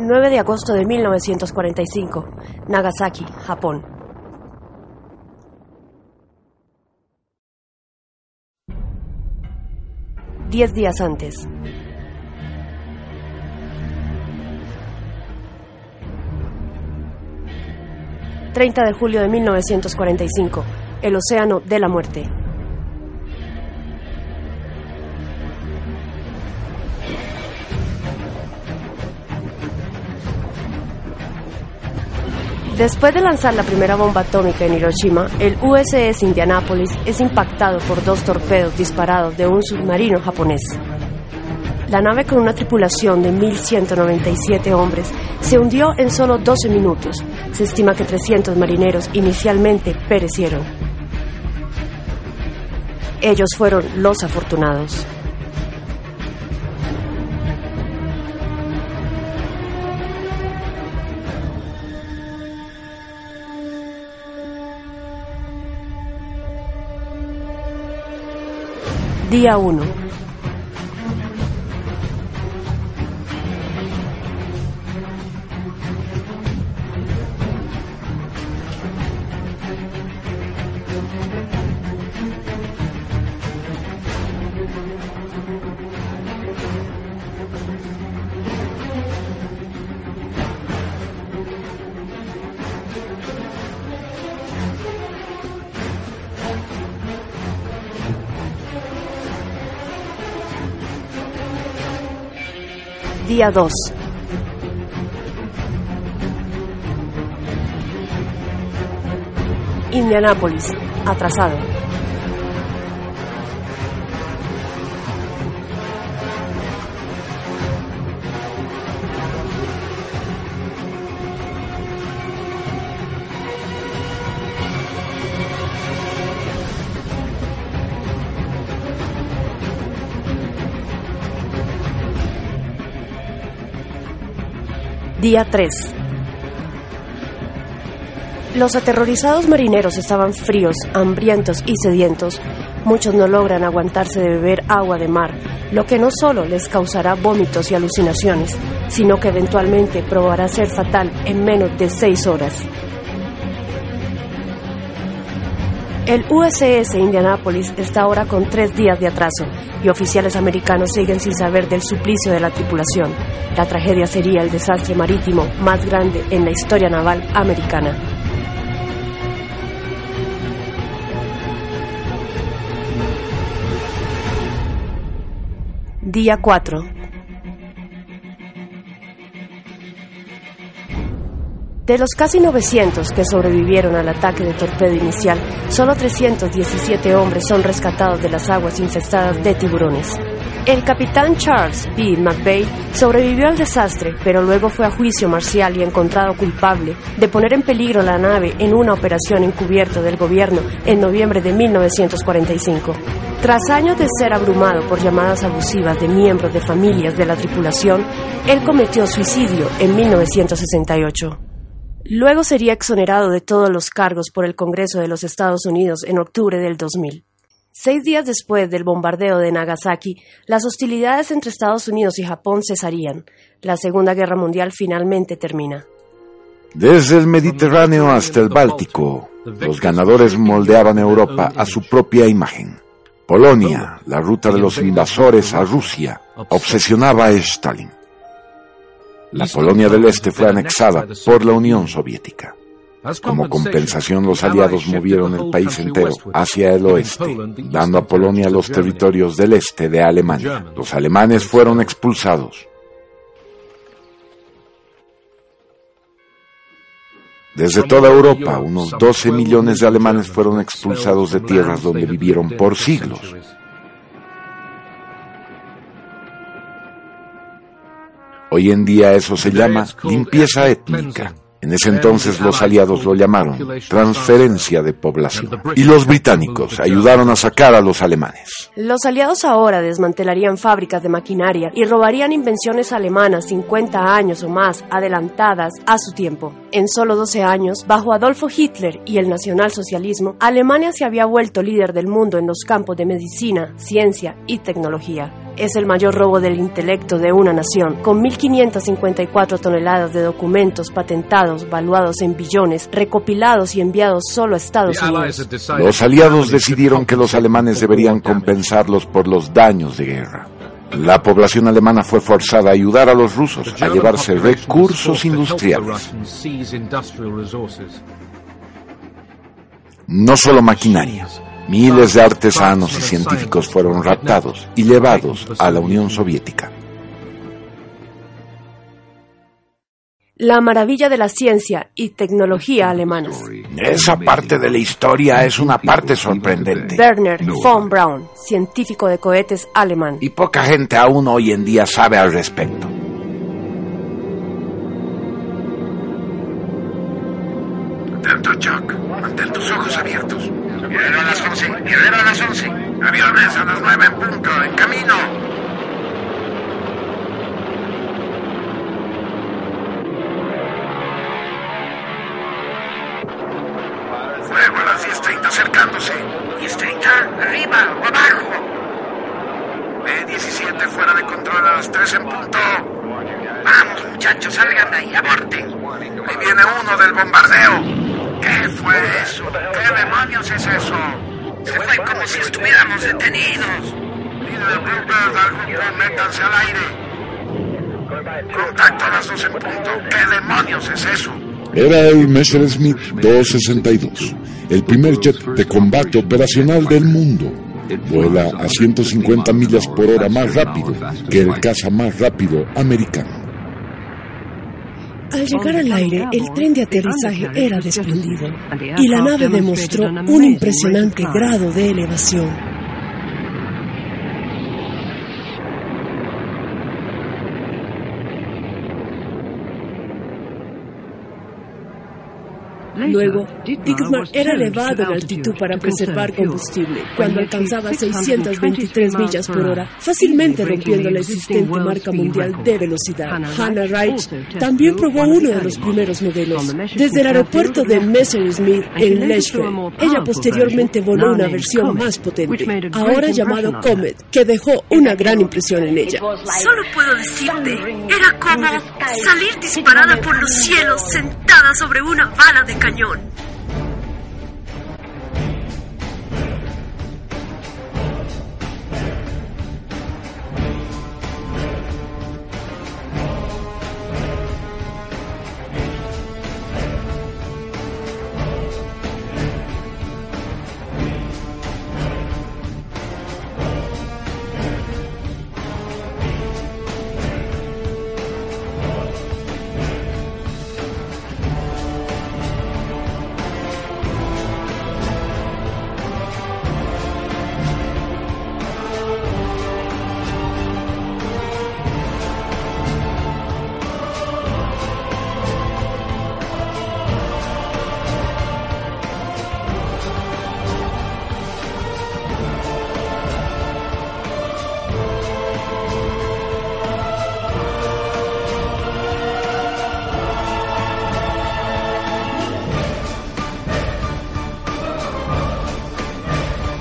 9 de agosto de 1945, Nagasaki, Japón. Diez días antes. ...30 de julio de 1945... ...el Océano de la Muerte... Después de lanzar la primera bomba atómica en Hiroshima, el USS Indianapolis es impactado por dos torpedos disparados de un submarino japonés. La nave con una tripulación de 1.197 hombres se hundió en solo 12 minutos. Se estima que 300 marineros inicialmente perecieron. Ellos fueron los afortunados. Día 1. Día 2. Indianápolis, atrasado. Día 3. Los aterrorizados marineros estaban fríos, hambrientos y sedientos. Muchos no logran aguantarse de beber agua de mar, lo que no solo les causará vómitos y alucinaciones, sino que eventualmente probará ser fatal en menos de seis horas. El USS Indianapolis está ahora con tres días de atraso y oficiales americanos siguen sin saber del suplicio de la tripulación. La tragedia sería el desastre marítimo más grande en la historia naval americana. Día 4. De los casi 900 que sobrevivieron al ataque de torpedo inicial, solo 317 hombres son rescatados de las aguas infestadas de tiburones. El capitán Charles B. McVeigh sobrevivió al desastre, pero luego fue a juicio marcial y encontrado culpable de poner en peligro la nave en una operación encubierta del gobierno en noviembre de 1945. Tras años de ser abrumado por llamadas abusivas de miembros de familias de la tripulación, él cometió suicidio en 1968. Luego sería exonerado de todos los cargos por el Congreso de los Estados Unidos en octubre del 2000. Seis días después del bombardeo de Nagasaki, las hostilidades entre Estados Unidos y Japón cesarían. La Segunda Guerra Mundial finalmente termina. Desde el Mediterráneo hasta el Báltico, los ganadores moldeaban Europa a su propia imagen. Polonia, la ruta de los invasores a Rusia, obsesionaba a Stalin. La Polonia del Este fue anexada por la Unión Soviética. Como compensación, los aliados movieron el país entero hacia el oeste, dando a Polonia los territorios del este de Alemania. Los alemanes fueron expulsados. Desde toda Europa, unos 12 millones de alemanes fueron expulsados de tierras donde vivieron por siglos. Hoy en día eso se llama limpieza étnica. En ese entonces los aliados lo llamaron transferencia de población. Y los británicos ayudaron a sacar a los alemanes. Los aliados ahora desmantelarían fábricas de maquinaria y robarían invenciones alemanas 50 años o más adelantadas a su tiempo. En solo 12 años, bajo Adolfo Hitler y el nacionalsocialismo, Alemania se había vuelto líder del mundo en los campos de medicina, ciencia y tecnología es el mayor robo del intelecto de una nación, con 1.554 toneladas de documentos patentados, valuados en billones, recopilados y enviados solo a Estados Unidos. Los aliados decidieron que los alemanes deberían compensarlos por los daños de guerra. La población alemana fue forzada a ayudar a los rusos a llevarse recursos industriales. No solo maquinaria, Miles de artesanos y científicos fueron raptados y llevados a la Unión Soviética. La maravilla de la ciencia y tecnología alemanas. Esa parte de la historia es una parte sorprendente. Werner von Braun, científico de cohetes alemán. Y poca gente aún hoy en día sabe al respecto. Atento, Chuck. Mantén tus ojos abiertos. Guerrero a las 11. Guerrero a las 11. Aviones a las 9 en punto. En camino. Fuego a las 10.30 acercándose. 10.30. Arriba o abajo. B-17 fuera de control a las 3 en punto. Vamos, muchachos, salgan de ahí, aborten. Ahí viene uno del bombardeo. ¿Qué fue eso? ¿Qué demonios es eso? Se fue como si estuviéramos detenidos. Líder Bluebird, al grupo, métanse al aire. Contacto las 12 en punto. ¿Qué demonios es eso? Era el Messerschmitt 262, el primer jet de combate operacional del mundo. Vuela a 150 millas por hora más rápido que el caza más rápido americano. Al llegar al aire, el tren de aterrizaje era desprendido y la nave demostró un impresionante grado de elevación. Luego, Dickman era elevado en altitud para preservar combustible. Cuando alcanzaba 623 millas por hora, fácilmente rompiendo la existente marca mundial de velocidad. Hannah Wright también probó uno de los primeros modelos. Desde el aeropuerto de Messerschmitt en Lechfeld, ella posteriormente voló una versión más potente, ahora llamado Comet, que dejó una gran impresión en ella. Solo puedo decirte, era como salir disparada por los cielos sentada sobre una bala de cañón.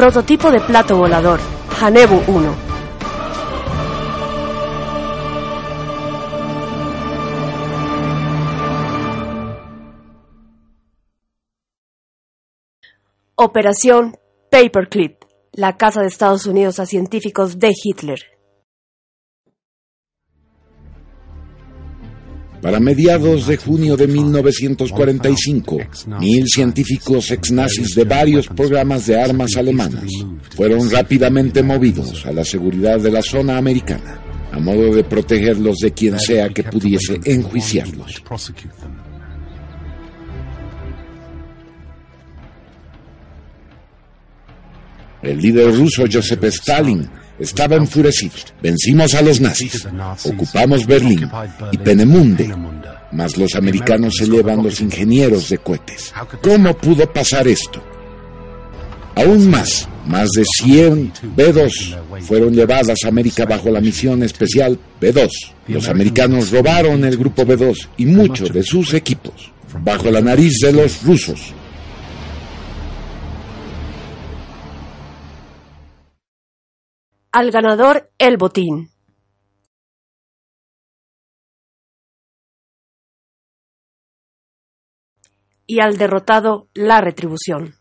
Prototipo de plato volador, Hanebu 1. Operación Paperclip, la casa de Estados Unidos a científicos de Hitler. Para mediados de junio de 1945, mil científicos ex-nazis de varios programas de armas alemanas fueron rápidamente movidos a la seguridad de la zona americana, a modo de protegerlos de quien sea que pudiese enjuiciarlos. El líder ruso Joseph Stalin estaba enfurecido. Vencimos a los nazis, ocupamos Berlín y Penemunde, mas los americanos se llevan los ingenieros de cohetes. ¿Cómo pudo pasar esto? Aún más, más de 100 B-2 fueron llevadas a América bajo la misión especial B-2. Los americanos robaron el grupo B-2 y muchos de sus equipos, bajo la nariz de los rusos. Al ganador, el botín. Y al derrotado, la retribución.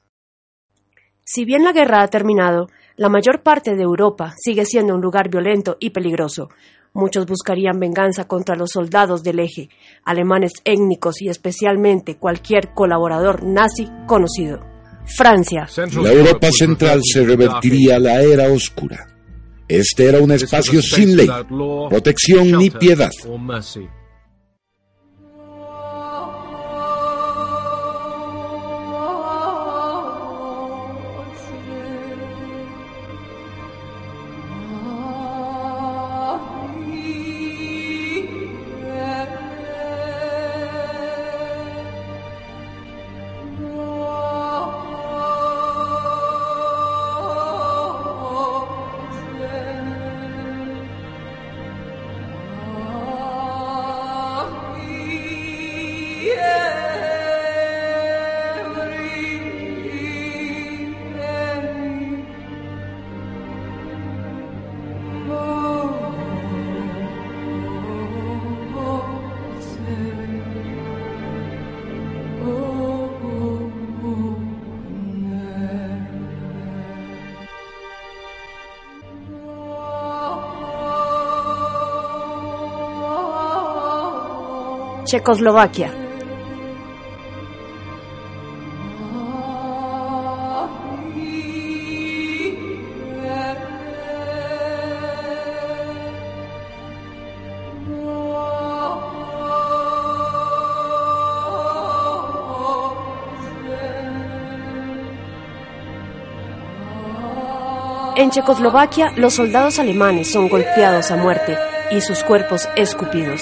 Si bien la guerra ha terminado, la mayor parte de Europa sigue siendo un lugar violento y peligroso. Muchos buscarían venganza contra los soldados del eje, alemanes étnicos y especialmente cualquier colaborador nazi conocido. Francia. La Europa central se revertiría a la era oscura. Este era un espacio sin ley, protección ni piedad. Checoslovaquia. En Checoslovaquia, los soldados alemanes son golpeados a muerte y sus cuerpos escupidos.